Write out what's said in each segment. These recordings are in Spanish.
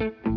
Thank you.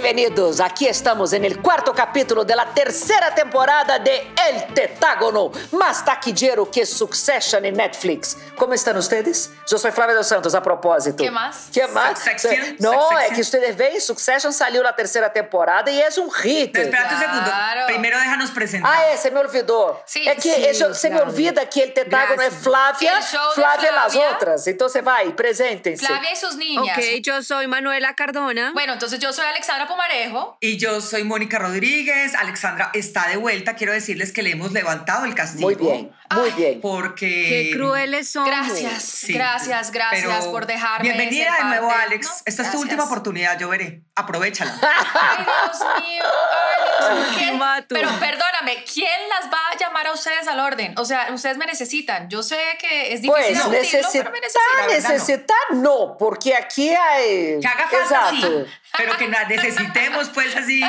Bienvenidos, aquí estamos en el cuarto capítulo de la tercera temporada de El Tetágono, más taquillero que Succession en Netflix. ¿Cómo están ustedes? Yo soy Flavia dos Santos, a propósito. ¿Qué más? ¿Qué más? Succession, No, Succession. es que ustedes ven, Succession salió la tercera temporada y es un hit. Espérate un segundo. Claro. Primero déjanos presentar. Ah, é, você me olvidou. Sim, é que sim, eso- você me Flávia. olvida que el tetágono é Graças. Flávia, Flávia las Flávia. outras. Então você vai, presentem-se. Flavia y sus niñas. Ok, yo soy Manuela Cardona. Bueno, entonces yo soy Alexandra Pumarejo. Y yo soy Mónica Rodríguez. Alexandra está de vuelta. Quiero decirles que le hemos levantado el castigo. Muy bien, muy bien. Porque. Qué crueles somos. Gracias, Sí, gracias, gracias pero por dejarme. Bienvenida ser de nuevo, parte, Alex. ¿no? Esta es tu última oportunidad, yo veré. Aprovechala. Ay, Dios mío. Ay, Dios mío. ¿Quién- Mato. Pero perdóname, ¿quién las va a llamar a ustedes al orden? O sea, ustedes me necesitan. Yo sé que es difícil Pues admitirlo, necesitar, pero me necesitan. No. necesitar no, porque aquí hay... Que haga falta, Exacto. sí. Pero que la necesitemos, pues, así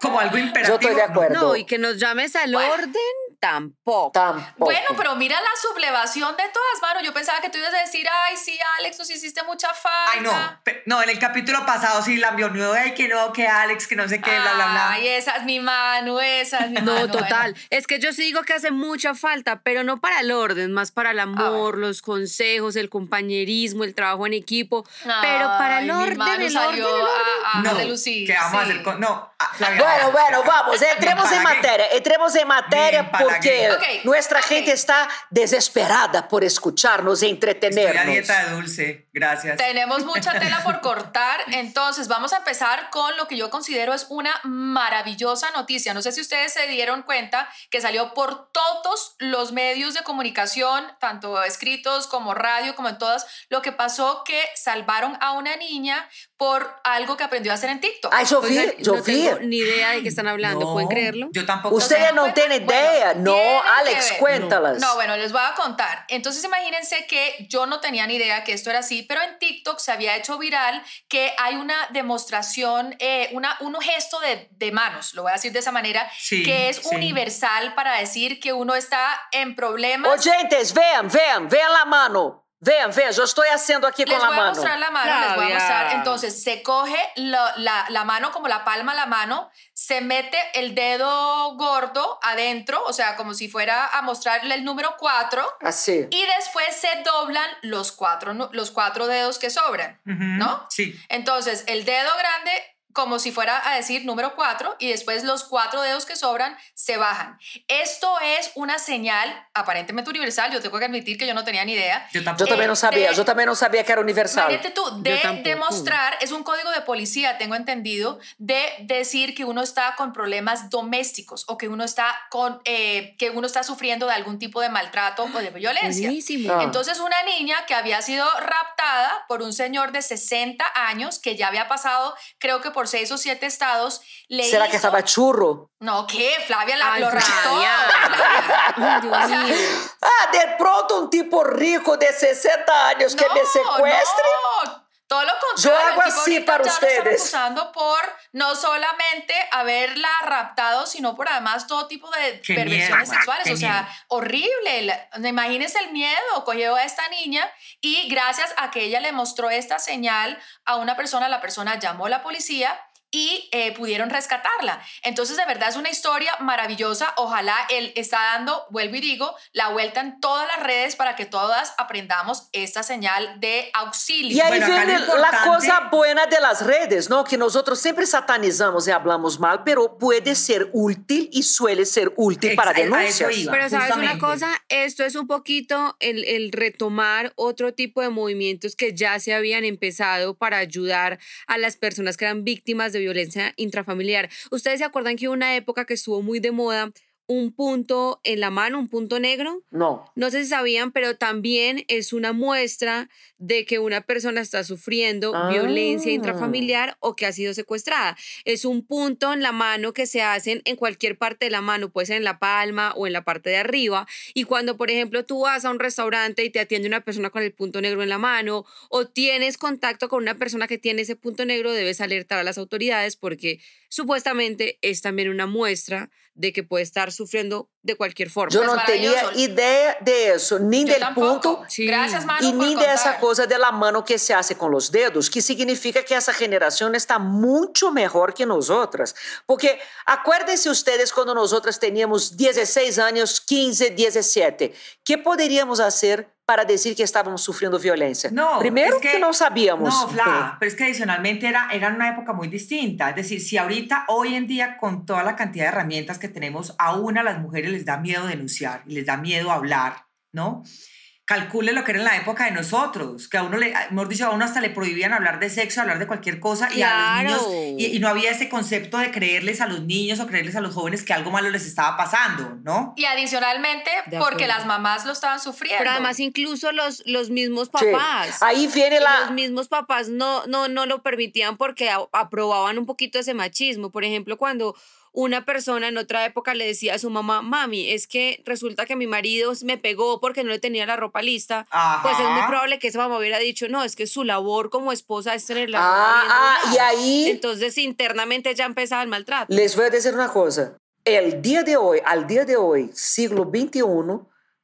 como algo imperativo. Yo estoy de acuerdo. No, y que nos llames al orden tampoco. Tampoco. Bueno, pero mira la sublevación de todas, mano. Yo pensaba que tú ibas a decir, ay, sí, Alex, nos hiciste mucha falta. Ay, no. No, en el capítulo pasado sí la vio. No, ay, que no, que Alex, que no sé qué, bla, bla, bla. Ay, esa es mi mano, esa es mi No, mano. total. bueno. Es que yo sí digo que hace mucha falta, pero no para el orden, más para el amor, los consejos, el compañerismo, el trabajo en equipo. pero para el orden, mano el orden, salió el orden. a, a no, relucir, ¿qué vamos a sí. hacer con.? No, ah, Flavia, Bueno, bueno, vamos, entremos en materia, entremos en materia empalagué. Porque nuestra gente está desesperada por escucharnos e Estoy a entretenernos. dieta dulce. Gracias. Tenemos mucha tela por cortar, entonces vamos a empezar con lo que yo considero es una maravillosa noticia. No sé si ustedes se dieron cuenta que salió por todos los medios de comunicación, tanto escritos como radio, como en todas, lo que pasó que salvaron a una niña por algo que aprendió a hacer en TikTok. Ay, Oigan, yo no tengo ni idea de qué están hablando, No, ¿pueden creerlo? Yo tampoco. Ustedes ¿No tienen idea. Bueno, No, Alex, cuéntalas. No, bueno, les voy a contar. Entonces imagínense que yo no tenía ni idea que esto era así, pero en TikTok se había hecho viral que hay una demostración, eh, una, un gesto de, de manos, lo voy a decir de esa manera, Sí, que es sí. universal para decir que uno está en problemas. Oyentes, vean, vean, vean la mano. Vean, vean, yo estoy haciendo aquí Les con la voy a mano. mostrar la mano, les voy a mostrar. Entonces, se coge la, la mano como la palma de la mano, se mete el dedo gordo adentro, o sea, como si fuera a mostrarle el número 4, Así. y después se doblan los cuatro, los cuatro dedos que sobran, ¿no? Sí. Entonces, el dedo grande como si fuera a decir número 4 y después los cuatro dedos que sobran se bajan. Esto es una señal aparentemente universal, yo tengo que admitir que yo no tenía ni idea. Yo Yo tampoco. también no sabía, de- yo también no sabía que era universal. Imagínate tú, de demostrar, es un código de policía, tengo entendido, de decir que uno está con problemas domésticos o que uno está con, eh, que uno está sufriendo de algún tipo de maltrato o de violencia. Buenísimo. Ah. Entonces una niña que había sido raptada por un señor de 60 años que ya había pasado, creo que por seis o siete estados, le ¿Será que estaba churro? No, ¿qué? Flavia la, Ay, lo raptó. Flavia. Ay, Dios mío. Ah, de pronto un tipo rico de 60 años que me secuestre. No, todo lo contrario. Yo hago así para ya lo están ustedes. acusando por no solamente haberla raptado, sino por además todo tipo de Qué perversiones miedo, sexuales. o sea, miedo. horrible. Imagínense el miedo. Cogió a esta niña y gracias a que ella le mostró esta señal a una persona, la persona llamó a la policía y eh, pudieron rescatarla. Entonces, de verdad es una historia maravillosa. Ojalá él está dando, vuelvo y digo, la vuelta en todas las redes para que todas aprendamos esta señal de auxilio. Y ahí Bueno, viene la cosa buena de las redes, ¿no? Que nosotros siempre satanizamos y hablamos mal, pero puede ser útil y suele ser útil para Ex- a eso denuncias. Pero sabes una justamente. cosa, esto es un poquito el, el retomar otro tipo de movimientos que ya se habían empezado para ayudar a las personas que eran víctimas de violencia intrafamiliar. Ustedes se acuerdan que hubo una época que estuvo muy de moda un punto en la mano, un punto negro. No. No sé si sabían, pero también es una muestra de que una persona está sufriendo violencia Ah. intrafamiliar o que ha sido secuestrada. Es un punto en la mano que se hacen en cualquier parte de la mano, puede ser en la palma o en la parte de arriba. Y cuando, por ejemplo, tú vas a un restaurante y te atiende una persona con el punto negro en la mano o tienes contacto con una persona que tiene ese punto negro, debes alertar a las autoridades porque supuestamente es también una muestra de que puede estar sufriendo de cualquier forma. Yo no tenía idea de eso, ni Yo del tampoco. punto Sí. Gracias, Manu, y ni de esa cosa de la mano que se hace con los dedos, que significa que esa generación está mucho mejor que nosotras. Porque acuérdense ustedes cuando nosotras teníamos 16 años, 15, 17, ¿qué podríamos hacer para decir que estábamos sufriendo violencia? No, Primero es que, no sabíamos. No, Fla, pero es que adicionalmente era, era una época muy distinta. Es decir, si ahorita, hoy en día, con toda la cantidad de herramientas que tenemos, aún a las mujeres les da miedo denunciar y les da miedo hablar, ¿no? Calcule lo que era en la época de nosotros, que a uno le, hemos dicho, a uno hasta le prohibían hablar de sexo, hablar de cualquier cosa, y a los niños, y, y no había ese concepto de creerles a los niños o creerles a los jóvenes que algo malo les estaba pasando, ¿no? Y adicionalmente, porque las mamás lo estaban sufriendo. Pero además incluso los, los mismos Sí. papás. Ahí viene la... Los mismos papás no, no, no lo permitían porque aprobaban un poquito ese machismo. Por ejemplo, cuando una persona en otra época le decía a su mamá, mami, es que resulta que mi marido me pegó porque no le tenía la ropa lista, pues es muy Ajá. probable que esa mamá hubiera dicho, no, es que su labor como esposa es tener la Ah, ropa bien ah, y doblada". ahí- Entonces internamente ya empezaba el maltrato. Les voy a decir una cosa. El día de hoy, al día de hoy, siglo XXI,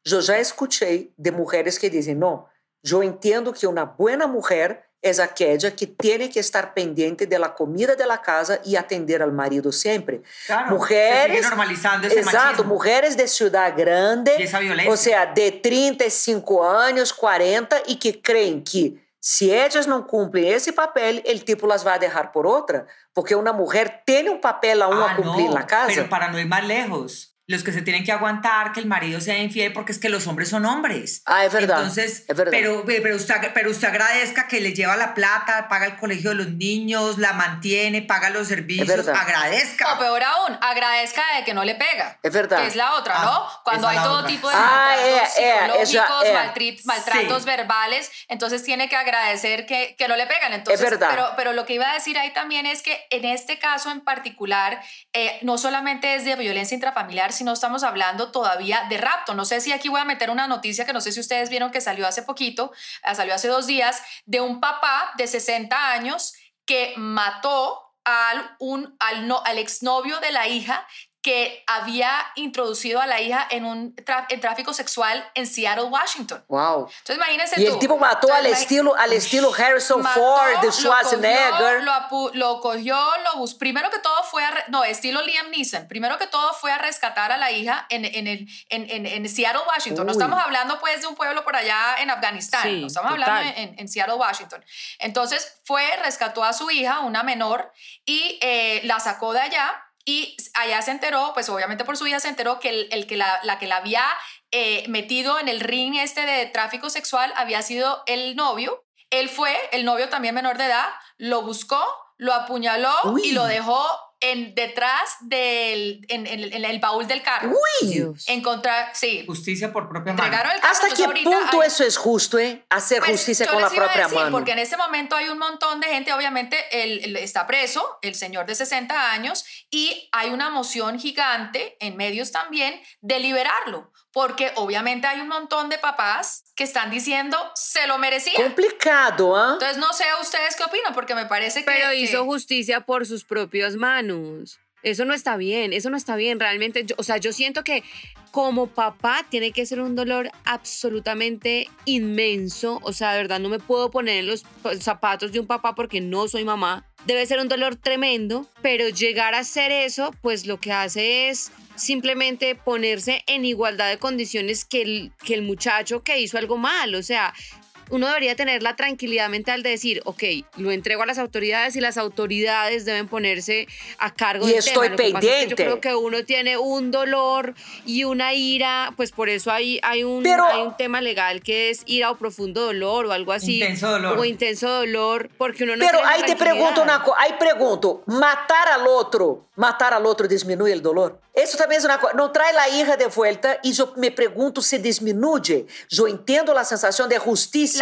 yo ya escuché de mujeres que dicen, no, yo entiendo que una buena mujer es aquella que tiene que estar pendiente de la comida de la casa y atender al marido siempre. Claro, se mujeres, sigue normalizando ese Exacto, machismo. mujeres de ciudad grande, Y esa violencia. o sea, de 35 años, 40, y que creen que si ellas no cumplen ese papel, el tipo las va a dejar por otra. Porque una mujer tiene un papel aún Ah, a no, la casa. Pero para no ir más lejos, los que se tienen que aguantar que el marido sea infiel porque es que los hombres son hombres. Ah, es verdad. Entonces, es verdad. Pero, pero, usted, pero usted agradezca que le lleva la plata, paga el colegio de los niños, la mantiene, paga los servicios, verdad. agradezca. O peor aún, agradezca de que no le pega. Es verdad. Que es la otra, Ah, ¿no? Cuando esa hay es todo otra. tipo de Ah, maltratos eh, eh, psicológicos, eh. maltratos Sí. verbales, entonces tiene que agradecer que, que no le pegan. Entonces, verdad. Pero, pero lo que iba a decir ahí también es que en este caso en particular, eh, no solamente es de violencia intrafamiliar, sino estamos hablando todavía de rapto. No sé si aquí voy a meter una noticia que no sé si ustedes vieron que salió hace poquito, eh, salió hace dos días, de un papá de 60 años que mató al, un, al, no, al exnovio de la hija que había introducido a la hija en un en tráfico sexual en Seattle, Washington. Wow. Entonces imagínense Y tú. el tipo mató al Entonces, estilo, al estilo Harrison mató, Ford, de lo Schwarzenegger. cogió, Lo, lo cogió, lo bus Primero que todo fue a. No, estilo Liam Neeson. Primero que todo fue a rescatar a la hija en, en, el, en, en, en Seattle, Washington. No Uy. estamos hablando pues de un pueblo por allá en Afganistán. Sí, no estamos total. hablando en, en Seattle, Washington. Entonces fue, rescató a su hija, una menor, y eh, la sacó de allá. Y allá se enteró, pues obviamente por su hija se enteró que el, el que la, la que la había eh, metido en el ring este de tráfico sexual había sido el novio. Él fue, el novio también menor de edad, lo buscó, lo apuñaló Uy. y lo dejó en, detrás del en, en- en el baúl del carro. Uy. Encontrar, sí, Justicia por propia mano. entregaron el carro. ¿Hasta entonces qué ahorita punto hay- eso es justo, eh? Hacer pues, justicia con la propia decir, mano. Porque en este momento hay un montón de gente, obviamente, él, él está preso, el señor de 60 años, y hay una moción gigante en medios también de liberarlo, porque obviamente hay un montón de papás que están diciendo se lo merecía. Complicado, ¿ah? Entonces no sé ustedes qué opinan, porque me parece que... Pero que- hizo justicia por sus propias manos. Eso no está bien, eso no está bien. Realmente, yo- o sea, yo siento que como papá tiene que ser un dolor absolutamente inmenso. O sea, de verdad, no me puedo poner en los pa- zapatos de un papá porque no soy mamá. Debe ser un dolor tremendo, pero llegar a hacer eso, pues lo que hace es simplemente ponerse en igualdad de condiciones que el, que el muchacho que hizo algo mal. O sea, uno debería tener la tranquilidad mental de decir, ok, lo entrego a las autoridades y las autoridades deben ponerse a cargo Y del estoy tema. Lo que pasa es que pendiente. yo creo que uno tiene un dolor y una ira, pues por eso hay, hay, un, Pero- hay un tema legal que es ira o profundo dolor o algo así. Intenso dolor. O intenso dolor, porque uno no Pero la aí te pergunto tranquilidad. uma coisa, aí pergunto, matar al outro, matar al outro diminui o dolor? Isso também é uma coisa, não traz a hija de volta e eu me pergunto se diminui. Eu entendo a sensação de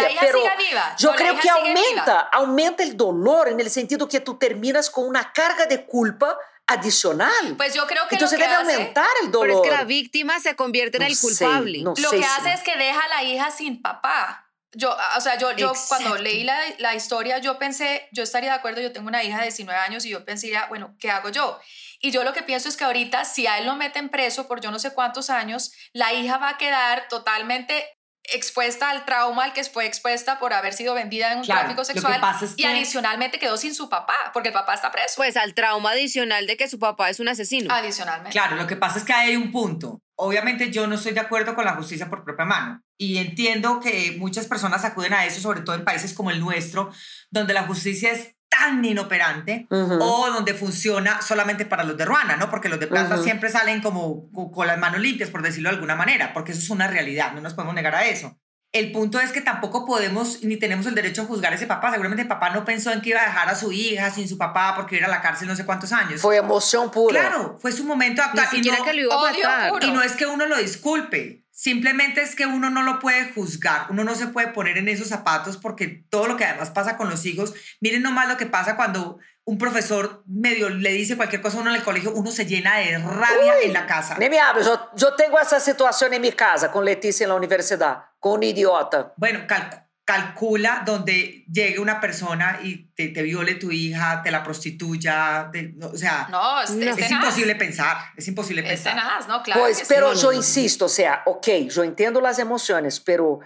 La hija pero sigue viva. creio hija que aumenta, aumenta o dolor no sentido que tu terminas com uma carga de culpa adicional. Pues yo creo que Entonces lo que debe hace- aumentar el Pero dolor. es que la víctima se convierte en No el sé, culpable. no Lo sé que hace es que deja a la hija sin papá. Yo, o sea, yo, yo cuando leí la, la historia, yo pensé, yo estaría de acuerdo, yo tengo una hija de 19 años y yo pensaría, bueno, ¿qué hago yo? Y yo lo que pienso es que ahorita, si a él lo meten preso por yo no sé cuántos años, la hija va a quedar totalmente expuesta al trauma al que fue expuesta por haber sido vendida en un Claro, tráfico lo que sexual pasa es y adicionalmente quedó sin su papá, porque el papá está preso. Pues al trauma adicional de que su papá es un asesino. adicionalmente. Claro, lo que pasa es que hay un punto. Obviamente yo no estoy de acuerdo con la justicia por propia mano y entiendo que muchas personas acuden a eso, sobre todo en países como el nuestro, donde la justicia es tan inoperante Ujú. o donde funciona solamente para los de Ruana, ¿no? Porque los de Plata Ujú. siempre salen como co- con las manos limpias, por decirlo de alguna manera, porque eso es una realidad, no nos podemos negar a eso. El punto es que tampoco podemos ni tenemos el derecho a juzgar a ese papá. Seguramente el papá no pensó en que iba a dejar a su hija sin su papá porque iba a ir a la cárcel no sé cuántos años. Foi emoção pura. Claro, fue su momento de Ni actuar. y siquiera no- que lo iba a matar. y no es que uno lo disculpe, simplemente es que uno no lo puede juzgar, uno no se puede poner en esos zapatos porque todo lo que además pasa con los hijos, miren nomás lo que pasa cuando un profesor medio le dice cualquier cosa a uno en el colegio, uno se llena de rabia en la casa. Nem me abre, eu, eu tenho essa situação em minha casa, com Letícia na universidade, com um idiota. Bueno, cal- calcula donde llegue una persona y te, te viole tu hija, te la prostituya, te- no, o sea, No, es, No. es es imposible pensar, es imposible Es pensar. tenaz, ¿no? Claro sí. pero no, no, no. insisto, o sea, ok, eu entendo as emoções, pero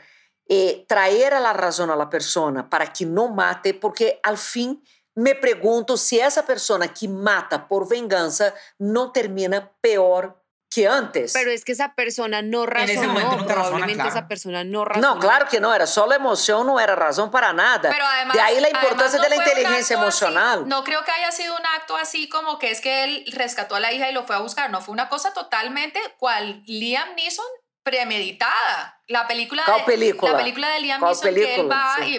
eh, traer a la razão a la persona para que não mate, porque al fim me pergunto se essa persona que mata por vingança não termina pior que antes. Pero es que esa persona no ese razonó. momento nunca razona, probablemente claro. esa persona no razonó. Não, claro que não, era a emoção, não era razão para nada. Pero además, de ahí la importancia además de la no inteligencia así- emocional. no creo que haya sido un acto así como que es que él rescató a la hija y lo fue a buscar. No, fue una cosa totalmente cual Liam Neeson premeditada. La película, ¿Cuál de, película? la película de Liam ¿Cuál Neeson que él va Sí. y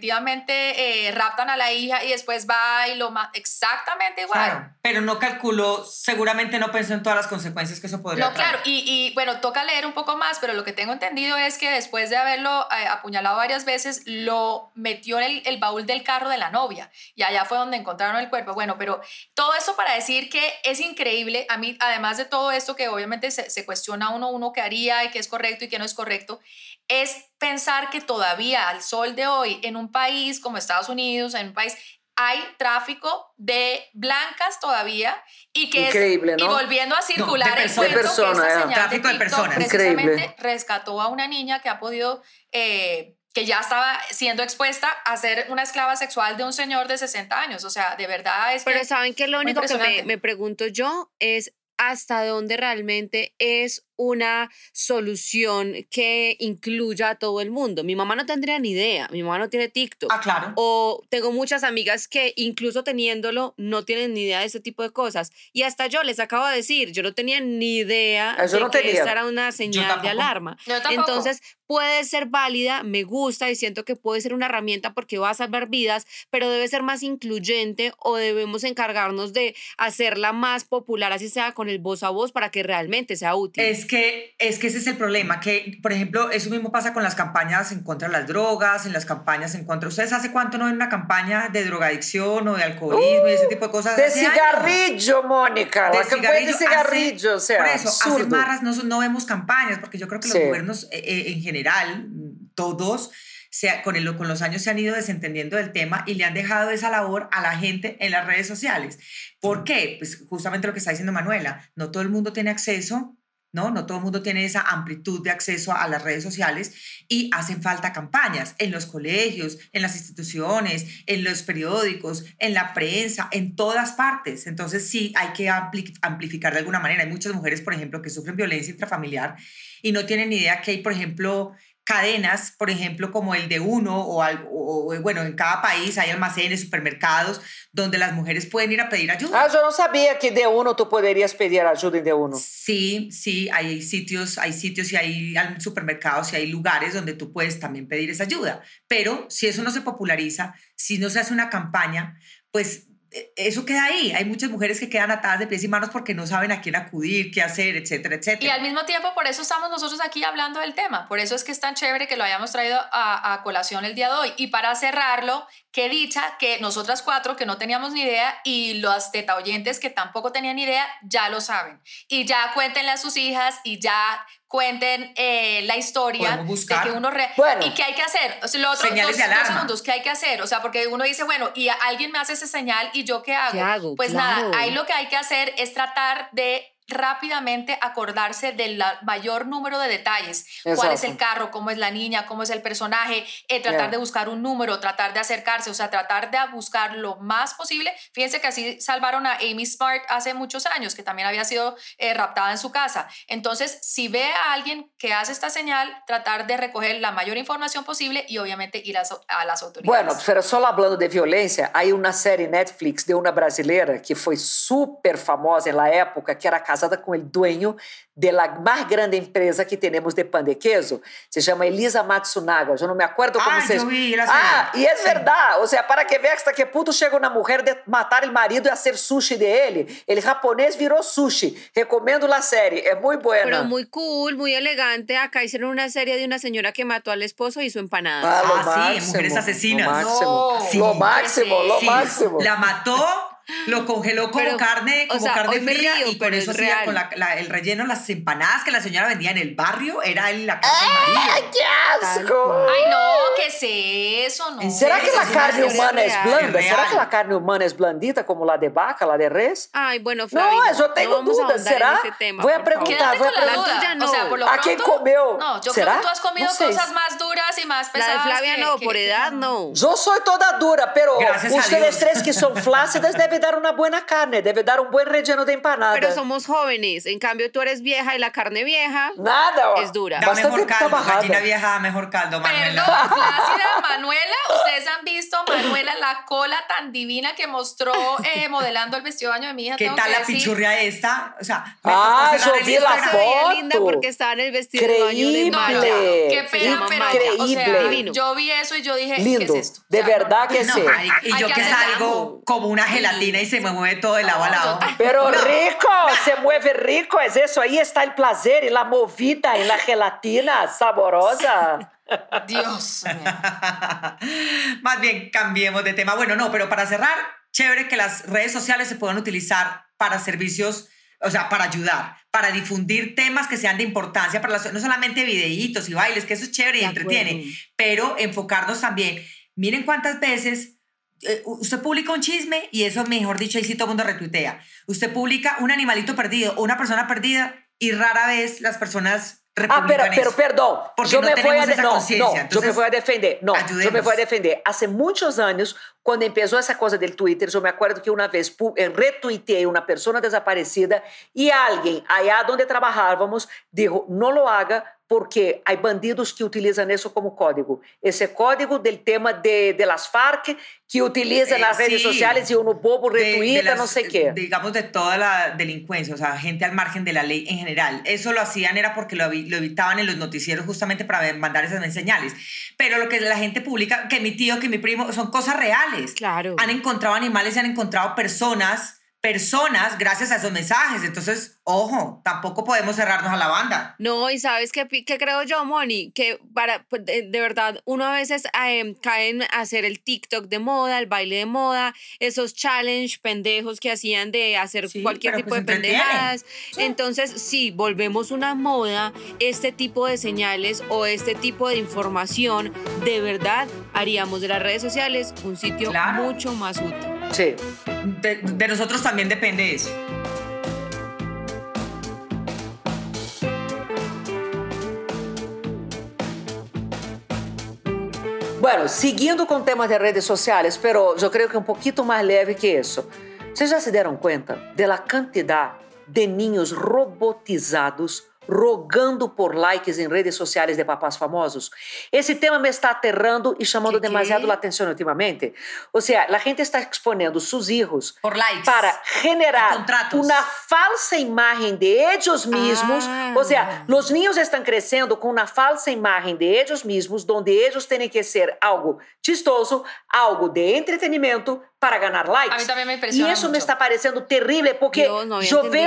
efectivamente eh, raptan a la hija y después va y lo mata. Exactamente igual. Claro, pero no calculó, seguramente no pensó en todas las consecuencias que eso podría No, traer. claro, y, y, bueno, toca leer un poco más, pero lo que tengo entendido es que después de haberlo eh, apuñalado varias veces, lo metió en el, el baúl del carro de la novia y allá fue donde encontraron el cuerpo. Bueno, pero todo eso para decir que es increíble, a mí, además de todo esto que obviamente se, se cuestiona uno, uno que haría y qué es correcto y qué no es correcto, es pensar que todavía al sol de hoy, en un país como Estados Unidos, en un país hay tráfico de blancas todavía y que es- Increíble, y ¿no? volviendo a circular el personas. cuento De persona, que esta señal Tráfico de TikTok personas. precisamente Increíble. rescató a una niña que ha podido eh, que ya estaba siendo expuesta a ser una esclava sexual de un señor de 60 años o sea de verdad es Pero que saben que lo único que me, me pregunto yo es hasta dónde realmente es una solución que incluya a todo el mundo. Mi mamá no tendría ni idea, mi mamá no tiene TikTok. Ah, claro. O tengo muchas amigas que incluso teniéndolo no tienen ni idea de ese tipo de cosas. Y hasta yo les acabo de decir, yo no tenía ni idea de no que tenía. esta era una señal de alarma. Yo. Entonces puede ser válida, me gusta y siento que puede ser una herramienta porque va a salvar vidas, pero debe ser más incluyente o debemos encargarnos de hacerla más popular, así sea con el voz a voz, para que realmente sea útil. Es que, es que ese es el problema, que, por ejemplo, eso mismo pasa con las campañas en contra de las drogas, en las campañas en contra... ¿Ustedes hace cuánto no ven una campaña de drogadicción o de alcoholismo y ese tipo de cosas? De años. cigarrillo, Mónica. De la campaña de cigarrillo, cigarrillo, hace- o sea, por eso, hace marras no, no vemos campañas, porque yo creo que Sí. los gobiernos eh, eh, en general, todos, se, con, el, con los años se han ido desentendiendo del tema y le han dejado esa labor a la gente en las redes sociales. ¿Por qué? Pues justamente lo que está diciendo Manuela, no todo el mundo tiene acceso. ¿No? No todo el mundo tiene esa amplitud de acceso a las redes sociales y hacen falta campañas en los colegios, en las instituciones, en los periódicos, en la prensa, en todas partes. Entonces sí hay que ampli- amplificar de alguna manera. Hay muchas mujeres, por ejemplo, que sufren violencia intrafamiliar y no tienen ni idea que hay, por ejemplo, cadenas, por ejemplo, como el de uno o, algo, o, bueno, en cada país hay almacenes, supermercados, donde las mujeres pueden ir a pedir ayuda. Ah, yo no sabía que de uno tú podrías pedir ayuda en de uno. Sí, sí, hay sitios, hay sitios y hay supermercados y hay lugares donde tú puedes también pedir esa ayuda. Pero si eso no se populariza, si no se hace una campaña, pues eso queda ahí. Hay muchas mujeres que quedan atadas de pies y manos porque no saben a quién acudir, qué hacer, etcétera, etcétera. Y al mismo tiempo, por eso estamos nosotros aquí hablando del tema. Por eso es que es tan chévere que lo hayamos traído a, colación el día de hoy. Y para cerrarlo, qué dicha que nosotras cuatro, que no teníamos ni idea, y los teta oyentes que tampoco tenían idea, ya lo saben. Y ya cuéntenle a sus hijas y ya cuenten eh, la historia de que uno y qué hay que hacer. O sea, lo otro, señales dos, de alarma. segundos qué hay que hacer o sea porque uno dice bueno y alguien me hace ese señal y yo qué hago, pues nada ahí lo que hay que hacer es tratar de rápidamente acordarse del mayor número de detalles. Cuál es el carro, cómo es la niña, cómo es el personaje, eh, tratar de buscar un número, tratar de acercarse, o sea, tratar de buscar lo más posible. Fíjense que así salvaron a Amy Smart hace muchos años, que también había sido eh, raptada en su casa. Entonces, si ve a alguien que hace esta señal, tratar de recoger la mayor información posible y obviamente ir a, a las autoridades. Bueno, pero solo hablando de violencia, hay una serie Netflix de una brasileira que fue súper famosa en la época, que era casada com o dueño de la mais grande empresa que temos de pan de queso. Se chama Elisa Matsunaga. Eu não me acuerdo como ah, se... Vi, ah, e é verdade. Ou seja, para que veas hasta que puto chega uma mulher de matar o marido e a ser sushi de ele. Ele japonês virou sushi. Recomendo a série. É muito boa. Pero muy cool, muy elegante. Acá hicieron una serie de una señora que mató al esposo y hizo empanadas. Ah, ah máximo, sí, mujeres asesinas. Lo máximo, no, sí, lo máximo, lo sí. máximo. La mató lo congeló como carne, como carne fría y con eso hacía con la, el relleno, las empanadas que la señora vendía en el barrio, era la carne ¡Ay, qué asco! Ay, no, ¿qué es eso? No. ¿Será que la carne humana es blanda? ¿Será que la carne humana es blandita como la de vaca, la de res? Ay, bueno, Flavia, No, eso tengo no dudas. ¿Será? Tema, voy a preguntar, voy a preguntar. O sea, por lo ¿A quién comió? No, yo ¿Será? creo que tú has comido no cosas más duras y más pesadas. La de Flavia no, por edad no. Yo soy toda dura, pero ustedes tres que son flácidas deben dar una buena carne carne, debe dar un buen relleno de empanada. Pero somos jóvenes, en cambio tú eres vieja y la carne vieja Nada, es dura. Da mejor caldo, gallina vieja mejor caldo, Manuela. Perdón, flácida Manuela, ustedes han visto Manuela la cola tan divina que mostró eh, modelando el vestido de baño de mi hija. ¿Qué tal la pichurria esta? O sea, ah, yo vi la foto. linda porque estaba en el vestido de baño de Maya. Qué pena, pero Increíble. yo vi eso y yo dije, Lindo. ¿qué es esto? De verdad que sí. Y yo que salgo como una gelatina y se me mueve todo de lado a lado. Pero rico, se mueve rico, es eso, ahí está el placer y la movida y la gelatina saborosa. Dios Más bien, cambiemos de tema. Bueno, no, pero para cerrar, chévere que las redes sociales se puedan utilizar para servicios, o sea, para ayudar, para difundir temas que sean de importancia para no solamente videitos y bailes, que eso es chévere y entretiene, pero enfocarnos también. Miren cuántas veces eh, usted publica un chisme y eso, mejor dicho, ahí sí todo el mundo retuitea. Usted publica un animalito perdido o una persona perdida y rara vez las personas Ah, pero, pero perdón, yo me voy a no, no, yo me voy a defender, no, yo me voy a defender. Hace muchos años, cuando empezó esa cosa del Twitter, yo me acuerdo que una vez eh, retuiteé una persona desaparecida y alguien allá donde trabajábamos dijo, no lo haga porque hay bandidos que utilizan eso como código. Ese código del tema de, de las FARC que utilizan eh, las redes sí, sociales y uno bobo retuita, no sé qué. Digamos de toda la delincuencia, o sea, gente al margen de la ley en general. Eso lo hacían era porque lo, lo evitaban en los noticieros justamente para mandar esas señales. Pero lo que la gente publica, que mi tío, que mi primo, son cosas reales. Claro. Han encontrado animales y han encontrado personas personas gracias a esos mensajes. Entonces, ojo, tampoco podemos cerrarnos a la banda. No, y sabes qué, qué creo yo, Moni, que para, pues, de, verdad, uno a veces eh, cae en hacer el TikTok de moda, el baile de moda, esos challenge pendejos que hacían de hacer cualquier tipo pues de pendejadas. Entonces, si volvemos una moda, este tipo de señales o este tipo de información, de verdad haríamos de las redes sociales un sitio mucho más útil. Sí. De, de nosotros también depende eso. Bueno, seguindo com temas de redes sociais, pero eu creio que um pouquinho mais leve que isso. Vocês já se deram conta da quantidade de ninhos robotizados rogando por likes em redes sociais de papás famosos. Esse tema me está aterrando e chamando Que demasiado a atenção ultimamente. Ou seja, a gente está exponendo seus likes. para generar uma falsa imagem de eles mesmos. Ah. Ou seja, os niños estão crescendo com uma falsa imagem de eles mesmos, onde eles têm que ser algo chistoso, algo de entretenimento para ganhar likes. A mí también me E impresiona isso me mucho. está parecendo terrível, porque no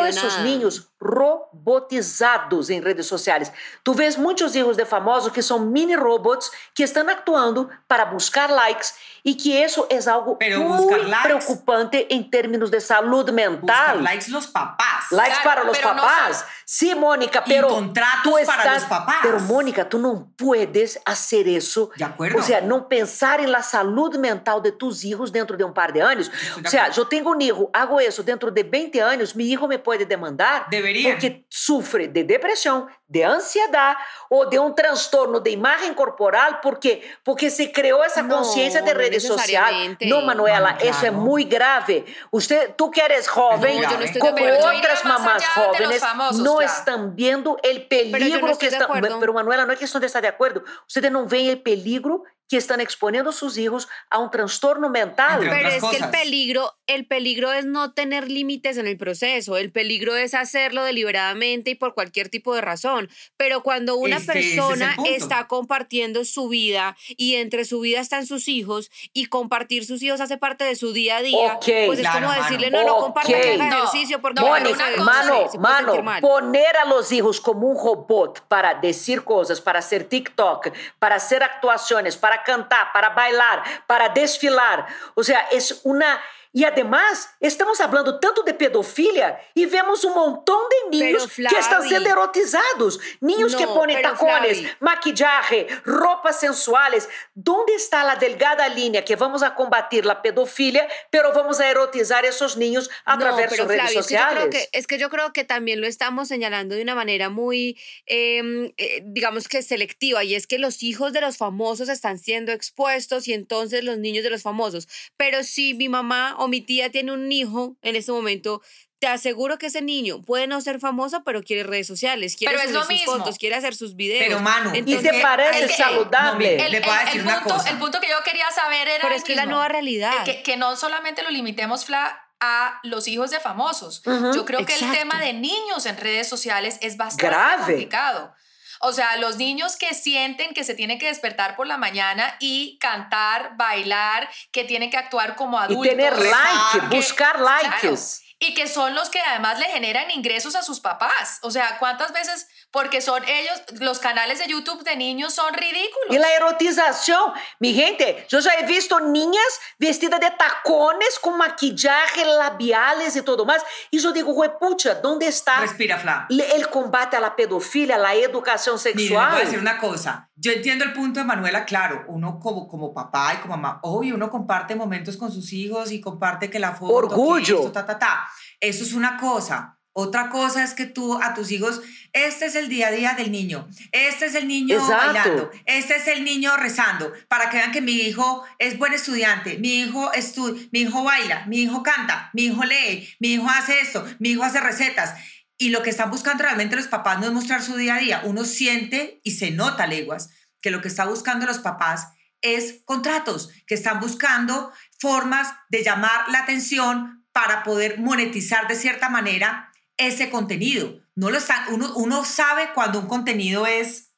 esses nada. ninhos robotizados em redes sociais. Tu vês muitos filhos de famosos que são mini robots que estão atuando para buscar likes e que isso é algo Pero buscar muito preocupante em termos de saúde mental. Buscan likes los papás. Likes Claro, para os no papás. Sí, Mónica, Y pero contratos tú para estás, los papás. Pero Mónica, tú no puedes hacer eso. De acuerdo. O sea, no pensar en la salud mental de tus hijos dentro de un par de años. Estoy de O sea, acuerdo. yo tengo un hijo, hago eso dentro de 20 años, mi hijo me puede demandar. Debería. Porque sufre de depresión, de ansiedad o de un trastorno de imagen corporal porque, porque se creó esa No, conciencia de no redes sociales. necesariamente. No, Manuela, Mano, eso es claro. muy grave. Usted, tú que eres joven, No, yo no estoy de como acuerdo. Yo iría otras más mamás allá de los jóvenes, famosos, no Fla. están viendo el peligro no estoy que de están. acuerdo. Pero, Manuela, no es cuestión de estar de acuerdo. Ustedes no ven el peligro que están exponiendo a sus hijos a un trastorno mental. Entre Pero es que el peligro, el peligro es no tener límites en el proceso, el peligro es hacerlo deliberadamente y por cualquier tipo de razón. Pero cuando una es el persona está compartiendo su vida y entre su vida están sus hijos y compartir sus hijos hace parte de su día a día, pues es Claro, como mano. decirle, no, no comparta Ok. que haga No, ejercicio porque no, se- mano, se poner a los hijos como un robot para decir cosas, para hacer TikTok, para hacer actuaciones, para cantar, para bailar, para desfilar. O sea, es una... Y además, estamos hablando tanto de pedofilia y vemos un montón de Pero, que están Flavi. siendo erotizados. Que No, ponen pero, tacones, Flavi. maquillaje, ropas sensuales. ¿Dónde está la delgada línea que vamos a combatir la pedofilia, pero vamos a erotizar a esos niños a No, través de sus redes Flavio, es que sociales? creo que- es que yo creo que también lo estamos señalando de una manera muy, em, eh, digamos que selectiva, y es que los hijos de los famosos están siendo expuestos y entonces los niños de los famosos. Pero si mi mamá o mi tía tiene un hijo en este momento, te aseguro que ese niño puede no ser famoso, pero quiere redes sociales, quiere Pero es subir lo sus mismo. fotos, quiere hacer sus videos. Pero, Manu, ¿Y te parece saludable? El, Le voy a el- decir el una punto, cosa. el punto que yo quería saber era pero es que la nueva realidad. Que, que no solamente lo limitemos, Fla, a los hijos de famosos. Yo creo que el tema de niños en redes sociales es bastante Grave. complicado. O sea, los niños que sienten que se tienen que despertar por la mañana y cantar, bailar, que tienen que actuar como Y adultos. tener like, que- buscar claro, likes. y que son los que además le generan ingresos a sus papás. O sea, ¿cuántas veces? Porque son ellos, los canales de YouTube de niños son ridículos. Y la erotización. Mi gente, yo ya he visto niñas vestidas de tacones con maquillaje, labiales y todo más. Y yo digo, pucha, ¿dónde está Respira, Fla. el combate a la pedofilia, a la educación Mire, le voy a sexual? decir una cosa. Yo entiendo el punto de Manuela, claro. Uno como, como papá y como mamá, obvio, uno comparte momentos con sus hijos y comparte que la foto, que Orgullo. esto, ta, ta, ta. Eso es una cosa. Otra cosa es que tú a tus hijos, este es el día a día del niño, este es el niño Exacto. bailando, este es el niño rezando, para que vean que mi hijo es buen estudiante, mi hijo estu mi hijo baila, mi hijo canta, mi hijo lee, mi hijo hace esto, mi hijo hace recetas. Y lo que están buscando realmente los papás no es mostrar su día a día. Uno siente y se nota, leguas, que lo que está buscando los papás es contratos, que están buscando formas de llamar la atención para poder monetizar de cierta manera ese contenido. No lo están, uno, uno sabe cuando un contenido es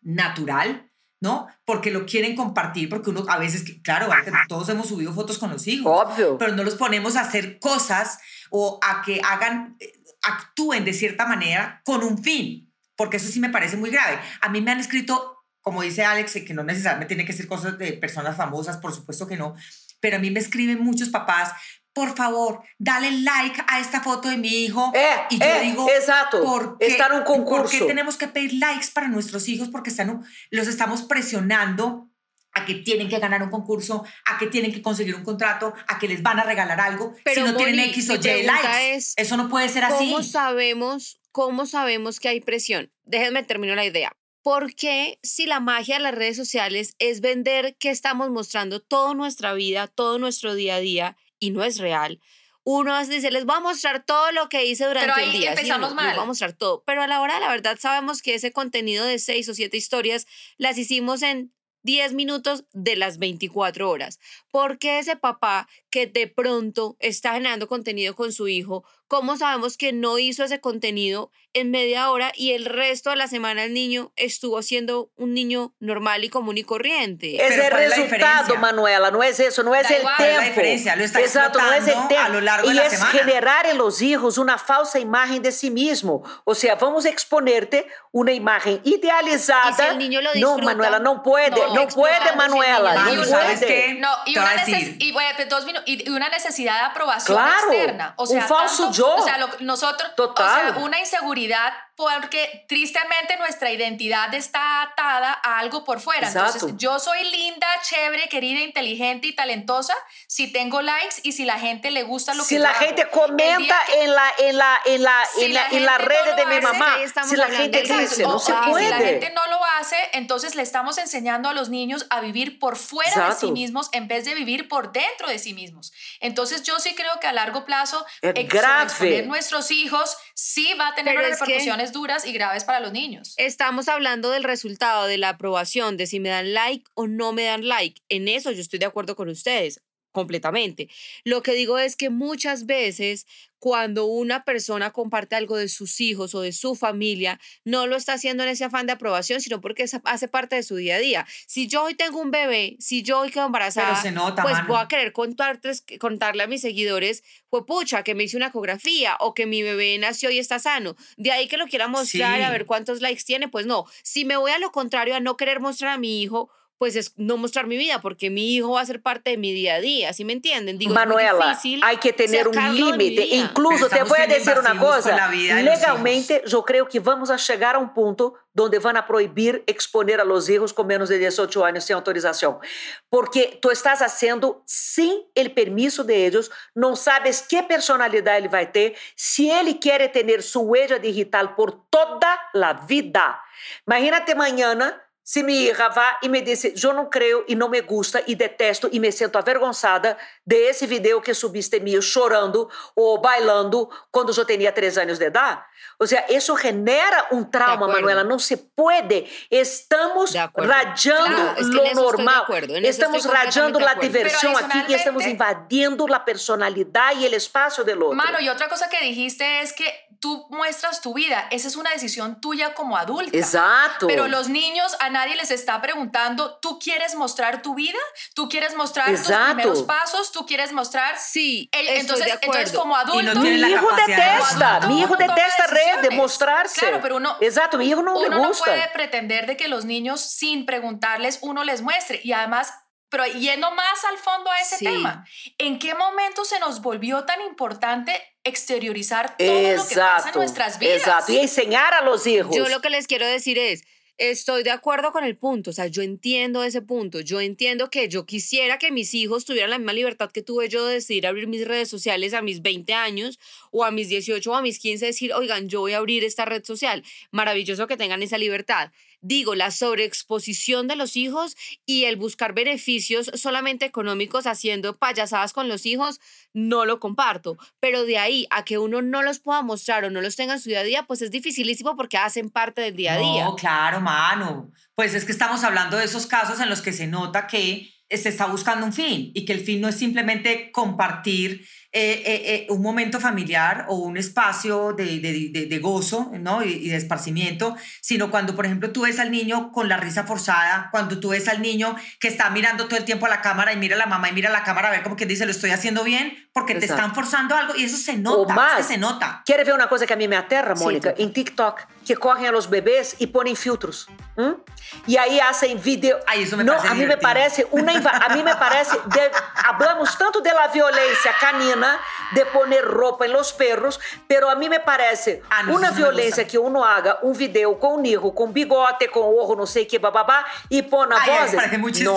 natural, ¿no? Porque lo quieren compartir, porque uno a veces, claro, todos hemos subido fotos con los hijos Óbvio. pero no los ponemos a hacer cosas o a que hagan, eh, actúen de cierta manera con un fin, porque eso sí me parece muy grave. A mí me han escrito, como dice Alex, que no necesariamente tiene que ser cosas de personas famosas, por supuesto que no, pero a mí me escriben muchos papás, por favor, dale like a esta foto de mi hijo. Eh, y yo eh, digo, exato. ¿por qué, Está en un ¿por qué concurso. tenemos que pedir likes para nuestros hijos? Porque están, los estamos presionando a que tienen que ganar un concurso, a que tienen que conseguir un contrato, a que les van a regalar algo, Pero, si no tienen Moni, X o Y likes. es, Eso no puede ser así. ¿Cómo sabemos, cómo sabemos que hay presión? Déjenme terminar la idea. ¿Por qué si la magia de las redes sociales es vender que estamos mostrando toda nuestra vida, todo nuestro día a día y no es real? uno dice, les voy a mostrar todo lo que hice durante Pero ahí el día. ¿sí empezamos no? mal. Les voy a mostrar todo. Pero a la hora la verdad sabemos que ese contenido de seis o siete historias las hicimos en 10 minutos de las 24 horas. ¿Por qué ese papá que de pronto está generando contenido con su hijo, cómo sabemos que no hizo ese contenido en media hora y el resto de la semana el niño estuvo siendo un niño normal y común y corriente? Ese es Pero el ¿cuál es la resultado? Manuela, no es eso, no es Da el igual. tiempo. ¿Cuál es la diferencia? Lo está Exacto, no es el tiempo. a lo largo de y la es semana. generar en los hijos una falsa imagen de sí mismo. O sea, vamos a exponerte una imagen idealizada. Y si el niño lo no, disfruta, Manuela, no puede, no, no, puede, Manuela, no puede. ¿sabes qué? No, y una, decir. y, bueno, pues, dos minu- y una necesidad de aprobación Claro, externa. O un sea, falso tanto- yo. O sea, lo- nosotros, Total. o sea, una inseguridad porque tristemente nuestra identidad está atada a algo por fuera. Entonces, yo soy linda, chévere, querida, inteligente y talentosa si tengo likes y si la gente le gusta lo Si que la yo hago. gente comenta que- en la en la en la Si en la, la en la no red de mi hace, mamá, si la hablando gente dice, no o- se puede. si la gente no lo hace, entonces le estamos enseñando a los niños a vivir por fuera de sí mismos en vez de vivir por dentro de sí mismos. Entonces yo sí creo que a largo plazo Es grave. nuestros hijos sí va a tener Pero unas repercusiones duras y graves para los niños. Estamos hablando del resultado de la aprobación, de si me dan like o no me dan like. En eso yo estoy de acuerdo con ustedes, completamente. Lo que digo es que muchas veces cuando una persona comparte algo de sus hijos o de su familia, no lo está haciendo en ese afán de aprobación, sino porque hace parte de su día a día. Si yo hoy tengo un bebé, si yo hoy quedo embarazada, nota, pues mano. voy a querer contarles- contarle a mis seguidores, fue pucha, que me hice una ecografía o que mi bebé nació y está sano. De ahí que lo quiera mostrar, a Sí. ver cuántos likes tiene, pues no. Si me voy a lo contrario, a no querer mostrar a mi hijo, pues es no mostrar mi vida, porque mi hijo va a ser parte de mi día a día, ¿sí me entienden? Digo, Manuela, difícil hay que tener un límite. Incluso te voy a decir una cosa. Legalmente, yo creo que vamos a llegar a un punto donde van a prohibir exponer a los hijos con menos de 18 años sin autorización. Porque tú estás haciendo sin el permiso de ellos, no sabes qué personalidad él va a tener, si él quiere tener su huella digital por toda la vida. Imagínate mañana se mi hija va e me dice, yo no creo y no me gusta y detesto y me siento avergonzada de ese video que subiste mío llorando o bailando cuando yo tenía tres años de edad. O sea, eso genera un trauma, acuerdo. Manuela, no se puede. Estamos De acuerdo. rayando Claro, es que en lo eso estoy de normal. acuerdo, en eso Estamos estoy completamente rayando de la acuerdo. diversión Pero aquí y estamos adicionalmente- invadiendo la personalidad y el espacio del otro. Mano, y otra cosa que dijiste es que tú muestras tu vida. Esa es una decisión tuya como adulta. Exacto. Pero los niños, a nadie les está preguntando, ¿tú quieres mostrar tu vida? ¿Tú quieres mostrar tus Exacto. primeros pasos? ¿tú quieres mostrar? Sí, El- estoy entonces, de acuerdo. entonces, como adulto, no Mi hijo detesta, adulto, mi hijo uno toma detesta red, de decisiones. mostrarse. Claro, pero uno- Exacto, mi hijo no uno le no gusta. puede pretender de que los niños, sin preguntarles, uno les muestre. Y además, pero yendo más al fondo a ese Sí. tema, ¿en qué momento se nos volvió tan importante exteriorizar todo lo que pasa en nuestras vidas? Exacto, y enseñar a los hijos. Yo lo que les quiero decir es, estoy de acuerdo con el punto, o sea, yo entiendo ese punto, yo entiendo que yo quisiera que mis hijos tuvieran la misma libertad que tuve yo de decidir abrir mis redes sociales a mis 20 años o a mis 18 o a mis 15, decir, oigan, yo voy a abrir esta red social. Maravilloso que tengan esa libertad. Digo, la sobreexposición de los hijos y el buscar beneficios solamente económicos haciendo payasadas con los hijos, no lo comparto. Pero de ahí a que uno no los pueda mostrar o no los tenga en su día a día, pues es dificilísimo porque hacen parte del día a día. No, claro, mano. Pues es que estamos hablando de esos casos en los que se nota que se está buscando un fin y que el fin no es simplemente compartir eh, eh, eh, un momento familiar o un espacio de, de- de- de gozo ¿no? y, y de esparcimiento, sino cuando, por ejemplo, tú ves al niño con la risa forzada, cuando tú ves al niño que está mirando todo el tiempo a la cámara y mira a la mamá y mira a la cámara a ver como que dice, lo estoy haciendo bien, porque te Exacto. están forzando algo y eso se nota, más. es que se nota. ¿Quieres ver una cosa que a mí me aterra, Sí, Mónica? total. en TikTok, que cogen a los bebés y ponen filtros. ¿m? Y ahí hacen video. Ay, eso me no, parece a mí me divertido. parece una a mí me parece de- hablamos tanto de la violencia canina de poner ropa en los perros, pero a mí me parece Ah, no, una no violencia que uno haga un video con un hijo con bigote, con ojo, no sé qué, bababá, y pone parece muy No,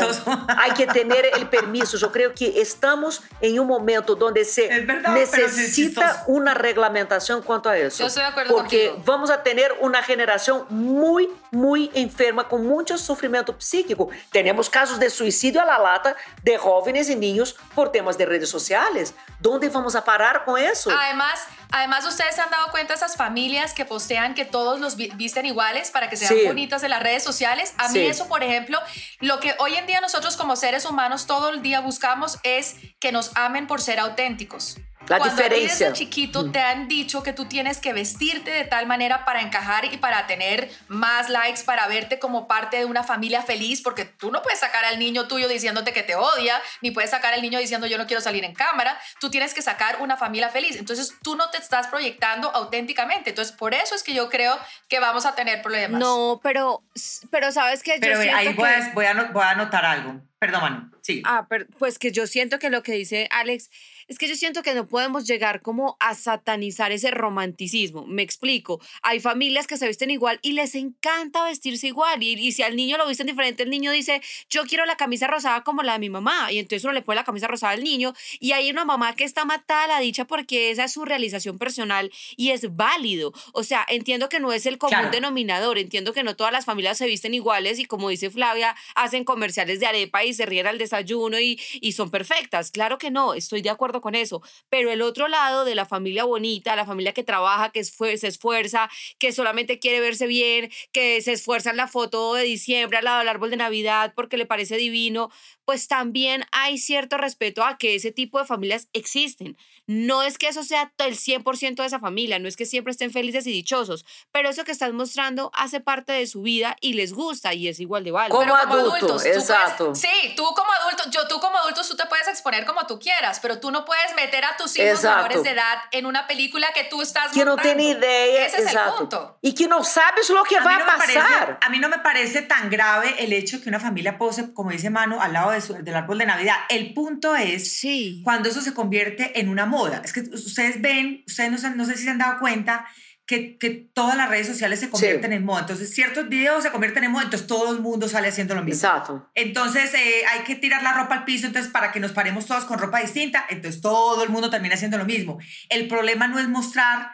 hay que tener el permiso. Yo creo que estamos en un momento donde se verdad, necesita chistoso. una reglamentación cuanto a eso. Yo estoy de acuerdo Porque contigo. vamos a tener una generación muy, muy enferma, con mucho sufrimiento psíquico. Tenemos casos de suicidio a la lata de jóvenes y niños por temas de redes sociales. ¿Dónde vamos a parar con eso? Además, además ustedes se han dado cuenta esas familias que postean que todos los visten iguales para que sean Sí. bonitas en las redes sociales. A mí Sí. eso, por ejemplo, lo que hoy en día nosotros como seres humanos todo el día buscamos es que nos amen por ser auténticos. La Cuando diferencia. desde chiquito te han dicho que tú tienes que vestirte de tal manera para encajar y para tener más likes, para verte como parte de una familia feliz, porque tú no puedes sacar al niño tuyo diciéndote que te odia, ni puedes sacar al niño diciendo yo no quiero salir en cámara. Tú tienes que sacar una familia feliz. Entonces tú no te estás proyectando auténticamente. Entonces por eso es que yo creo que vamos a tener problemas. No, pero, pero sabes que Pero yo siento ahí que... voy a, voy, a, ano- voy a anotar algo. Perdón, Manu. Sí. Ah, pero, pues que yo siento que lo que dice Alex es que yo siento que no podemos llegar como a satanizar ese romanticismo. Me explico. Hay familias que se visten igual y les encanta vestirse igual. Y, y si al niño lo visten diferente, el niño dice, yo quiero la camisa rosada como la de mi mamá. Y entonces uno le pone la camisa rosada al niño. Y hay una mamá que está matada a la dicha porque esa es su realización personal y es válido. O sea, entiendo que no es el común Claro. denominador. Entiendo que no todas las familias se visten iguales y como dice Flavia, hacen comerciales de arepa y se ríen al desayuno y, y son perfectas. Claro que no, estoy de acuerdo con eso. Pero el otro lado de la familia bonita, la familia que trabaja, que se esfuerza, que solamente quiere verse bien, que se esfuerza en la foto de diciembre al lado del árbol de Navidad porque le parece divino, pues también hay cierto respeto a que ese tipo de familias existen. No es que eso sea to- el 100% de esa familia, no es que siempre estén felices y dichosos, pero eso que estás mostrando hace parte de su vida y les gusta y es igual de válido. Como Pero adulto, tú puedes- exacto. sí, tú como adulto, yo tú como adulto tú te puedes exponer como tú quieras, pero tú no puedes meter a tus hijos Exacto. menores de edad en una película que tú estás que no tiene idea, Ese es el punto. Y que no sabes lo que A va mí, a no me parece, pasar. a mí no me parece tan grave el hecho que una familia pose, como dice Manu, al lado de su- del árbol de Navidad. El punto es Sí. cuando eso se convierte en una moda. Es que ustedes ven, ustedes no sé si se han dado cuenta que, que todas las redes sociales se convierten en moda. Entonces, ciertos videos se convierten en moda, entonces todo el mundo sale haciendo lo mismo. Exacto. Entonces, eh, hay que tirar la ropa al piso, entonces, para que nos paremos todos con ropa distinta, entonces todo el mundo termina haciendo lo mismo. El problema no es mostrar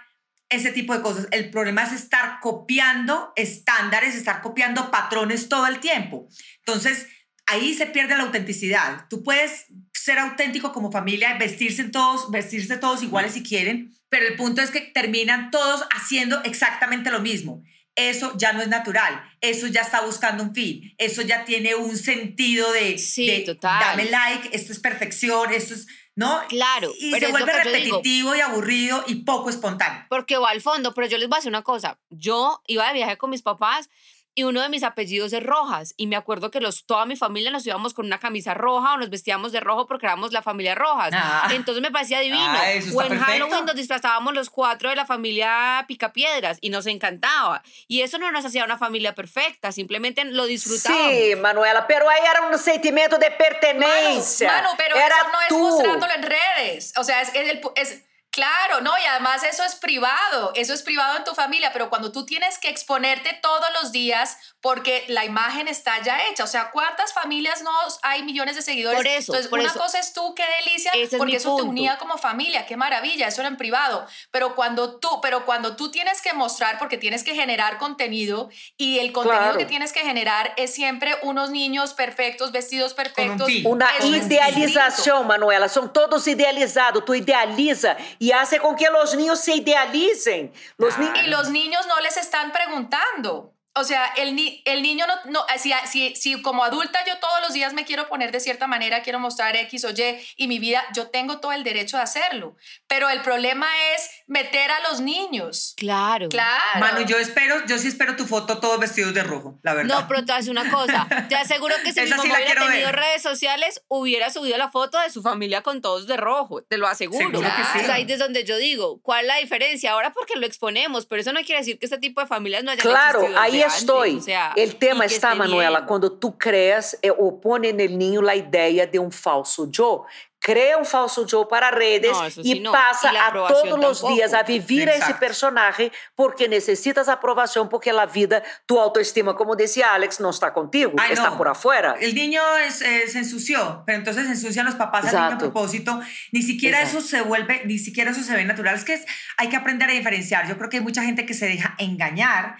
ese tipo de cosas, el problema es estar copiando estándares, estar copiando patrones todo el tiempo. Entonces, ahí se pierde la autenticidad. Tú puedes ser auténtico como familia, vestirse todos, vestirse todos iguales si quieren, pero el punto es que terminan todos haciendo exactamente lo mismo. Eso ya no es natural, eso ya está buscando un fin, eso ya tiene un sentido de, Sí, de total. dame like, esto es perfección, esto es, ¿no? Claro, Y pero se vuelve digo. repetitivo y aburrido y poco espontáneo. porque va al fondo, pero yo les voy a decir una cosa, yo iba de viaje con mis papás y uno de mis apellidos es Rojas y me acuerdo que los, toda mi familia nos íbamos con una camisa roja o nos vestíamos de rojo porque éramos la familia Rojas. Ah. Entonces me parecía divino. Ah, eso o en perfecto. Halloween nos disfrazábamos los cuatro de la familia Picapiedras y nos encantaba. Y eso no nos hacía una familia perfecta, simplemente lo disfrutábamos. Sí, Manuela, pero ahí era un sentimiento de pertenencia. Manu, pero era eso no es tú. mostrándolo en redes. O sea, es, es el pu- es- claro, ¿no? Y además eso es privado, eso es privado en tu familia, pero cuando tú tienes que exponerte todos los días porque la imagen está ya hecha, o sea, ¿cuántas familias no hay millones de seguidores? Por eso, Entonces, por una eso. cosa es tú, qué delicia, Ese es porque mi eso te punto. unía como familia, qué maravilla, eso era en privado, pero cuando tú, pero cuando tú tienes que mostrar porque tienes que generar contenido y el contenido Claro. que tienes que generar es siempre unos niños perfectos, vestidos perfectos, fin. Una es idealización, Manuela. Son todos idealizados. Tú idealiza y hace con que los niños se idealicen. Los ni- Y los niños no les están preguntando. O sea, el, ni- el niño no, no si, si, si como adulta yo todos los días me quiero poner de cierta manera, quiero mostrar X o Y y mi vida, yo tengo todo el derecho de hacerlo. Pero el problema es meter a los niños. Claro. Claro. Manu, yo espero, yo sí espero tu foto todos vestidos de rojo, la verdad. No, pero te decir una cosa. Te aseguro que si mi sí mamá la hubiera tenido ver. redes sociales, hubiera subido la foto de su familia con todos de rojo. Te lo aseguro. Seguro que sí. O sea, ahí es donde yo digo, ¿cuál es la diferencia? Ahora porque lo exponemos, pero eso no quiere decir que este tipo de familias no hayan Claro, ahí estoy. o sea, el tema está, Manuela, bien. cuando tú creas eh, o pone en el niño la idea de un falso yo. Crea un falso yo para redes No, sí no. pasa Y la a todos los tampoco. días a vivir a ese Exacto. personaje porque necesitas aprobación, porque la vida, tu autoestima, como decía Alex, no está contigo, Ay, está no. por afuera. El niño es, eh, se ensució, pero entonces se ensucian los papás al niño a Exacto. propósito. Ni siquiera Exacto. eso se vuelve, ni siquiera eso se ve natural. Es que es- hay que aprender a diferenciar. Yo creo que hay mucha gente que se deja engañar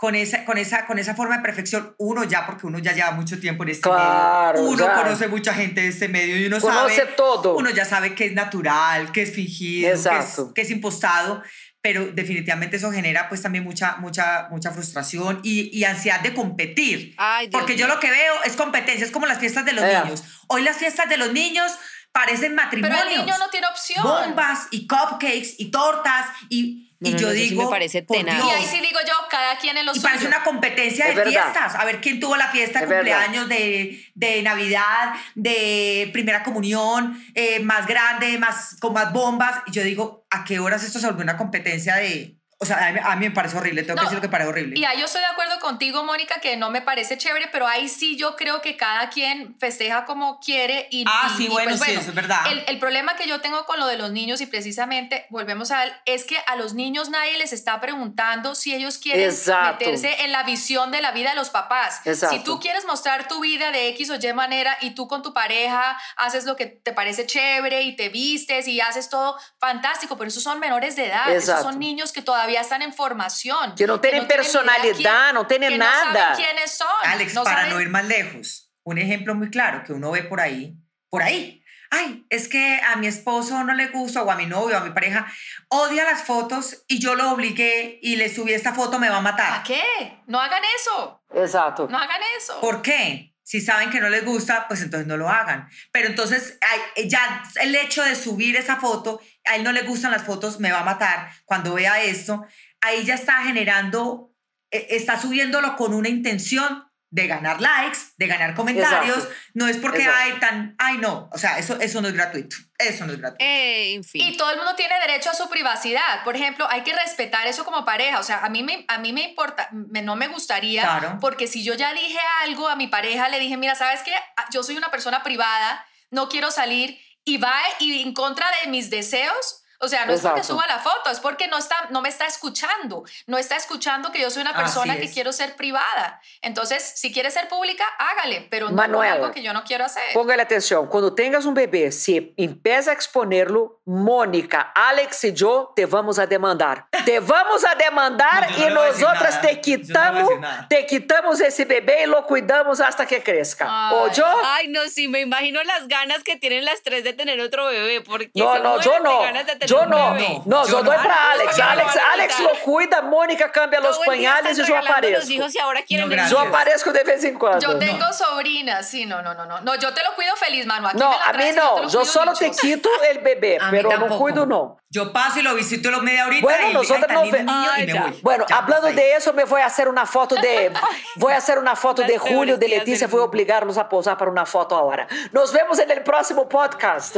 con esa, con, esa, con esa forma de perfección, uno ya, porque uno ya lleva mucho tiempo en este Claro, medio, uno ya. conoce mucha gente de este medio y uno Conoce sabe, todo. uno ya sabe que es natural, que es fingido, que es, Exacto. que es impostado, pero definitivamente eso genera pues también mucha, mucha, mucha frustración y, y ansiedad de competir. Ay, Dios porque yo lo que veo es competencia, es como las fiestas de los Eh. niños. Hoy las fiestas de los niños parecen Pero matrimonios. el niño no tiene opción. bombas y cupcakes y tortas y, No, y no, yo no, eso sí digo me parece tenaz. Y ahí sí digo yo, cada quien en lo Y suyo. parece una competencia de fiestas. A ver quién tuvo la fiesta de cumpleaños, de, de Navidad, de primera comunión, eh, más grande, más, con más bombas. Y yo digo, ¿a qué horas esto se volvió una competencia de...? O sea, a mí, a mí me parece horrible, tengo No, que decir lo que parece horrible. Y ahí yo estoy de acuerdo contigo, Mónica, que no me parece chévere, pero ahí sí yo creo que cada quien festeja como quiere. Y, Ah, y- sí, y, bueno, sí, eso es verdad. El, el problema que yo tengo con lo de los niños, y precisamente volvemos a él, es que a los niños nadie les está preguntando si ellos quieren Exacto. meterse en la visión de la vida de los papás. Exacto. Si tú quieres mostrar tu vida de X o Y manera y tú con tu pareja haces lo que te parece chévere y te vistes y haces todo fantástico, pero esos son menores de edad, esos Exacto. son niños que todavía están en formación. Que no tienen idea personalidad, quién- no tienen que nada. No saben quiénes son. Alex, no para saben- no ir más lejos, un ejemplo muy claro que uno ve por ahí, por ahí. Ay, es que a mi esposo no le gusta, o a mi novio, a mi pareja, odia las fotos y yo lo obligué y le subí esta foto, me va a ¿Para matar. qué? No hagan eso. Exacto. No hagan eso. ¿Por qué? Si saben que no les gusta, pues entonces no lo hagan. Pero entonces ay, ya el hecho de subir esa foto, a él no le gustan las fotos, me va a matar cuando vea esto, ahí ya está generando, eh, está subiéndolo con una intención de ganar likes, de ganar comentarios. Exacto. No es porque Exacto. hay tan, ay no, o sea, eso, eso no es gratuito. Eso no es gratuito. Eh, en fin. Y todo el mundo tiene derecho a su privacidad. Por ejemplo, hay que respetar eso como pareja. O sea, a mí me, a mí me importa, me- no me gustaría, Claro. porque si yo ya dije algo a mi pareja, le dije, mira, ¿sabes qué? Ah, Yo soy una persona privada, no quiero salir y va y en contra de mis deseos. O sea, no es porque Exacto. suba la foto, es porque no, está, no me está escuchando. No está escuchando que yo soy una persona que es. quiero ser privada. Entonces, si quiere ser pública, hágale, pero no Manuela, algo que yo no quiero hacer. Póngale atención, cuando tengas un bebé, si empieza a exponerlo, Mónica, Alex y yo te vamos a demandar. Te vamos a demandar No, y no nosotras te no quitamos, nada. te quitamos ese bebé y lo cuidamos hasta que crezca. Ay. ¿O yo? Ay, no, sí, me imagino las ganas que tienen las tres de tener otro bebé. Porque No, no, yo no. ganas de tener Yo no. No, Yo yo no. doy para Alex. no, no, Alex, no, no, Alex no. lo cuida, Mónica cambia los pañales y yo aparezco. hijos y ahora quieren No. Yo aparezco de vez en cuando. Yo tengo sobrinas, sí, no, no, no, no. No, yo te lo cuido feliz, Manu. Aquí No, me la a mí no. Yo solo te quito el bebé, A pero no cuido, no. Yo paso y lo visito los media horita Bueno, y nosotros ay, no tan lindo ve- niño, y Ay, me ya. voy. Bueno, Ya, hablando ahí. de eso, me voy a hacer una foto de. Voy a hacer una foto de Julio de Leticia. Voy a obligarlos a posar para una foto ahora. Nos vemos en el próximo podcast.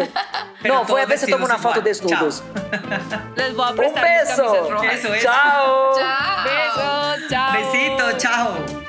No, voy a ver si tomo una foto desnudos. Les voy a Un prestar mis camisas beso. rojas. Eso es. Chao. Chao. Besos, chao. Besito, chao.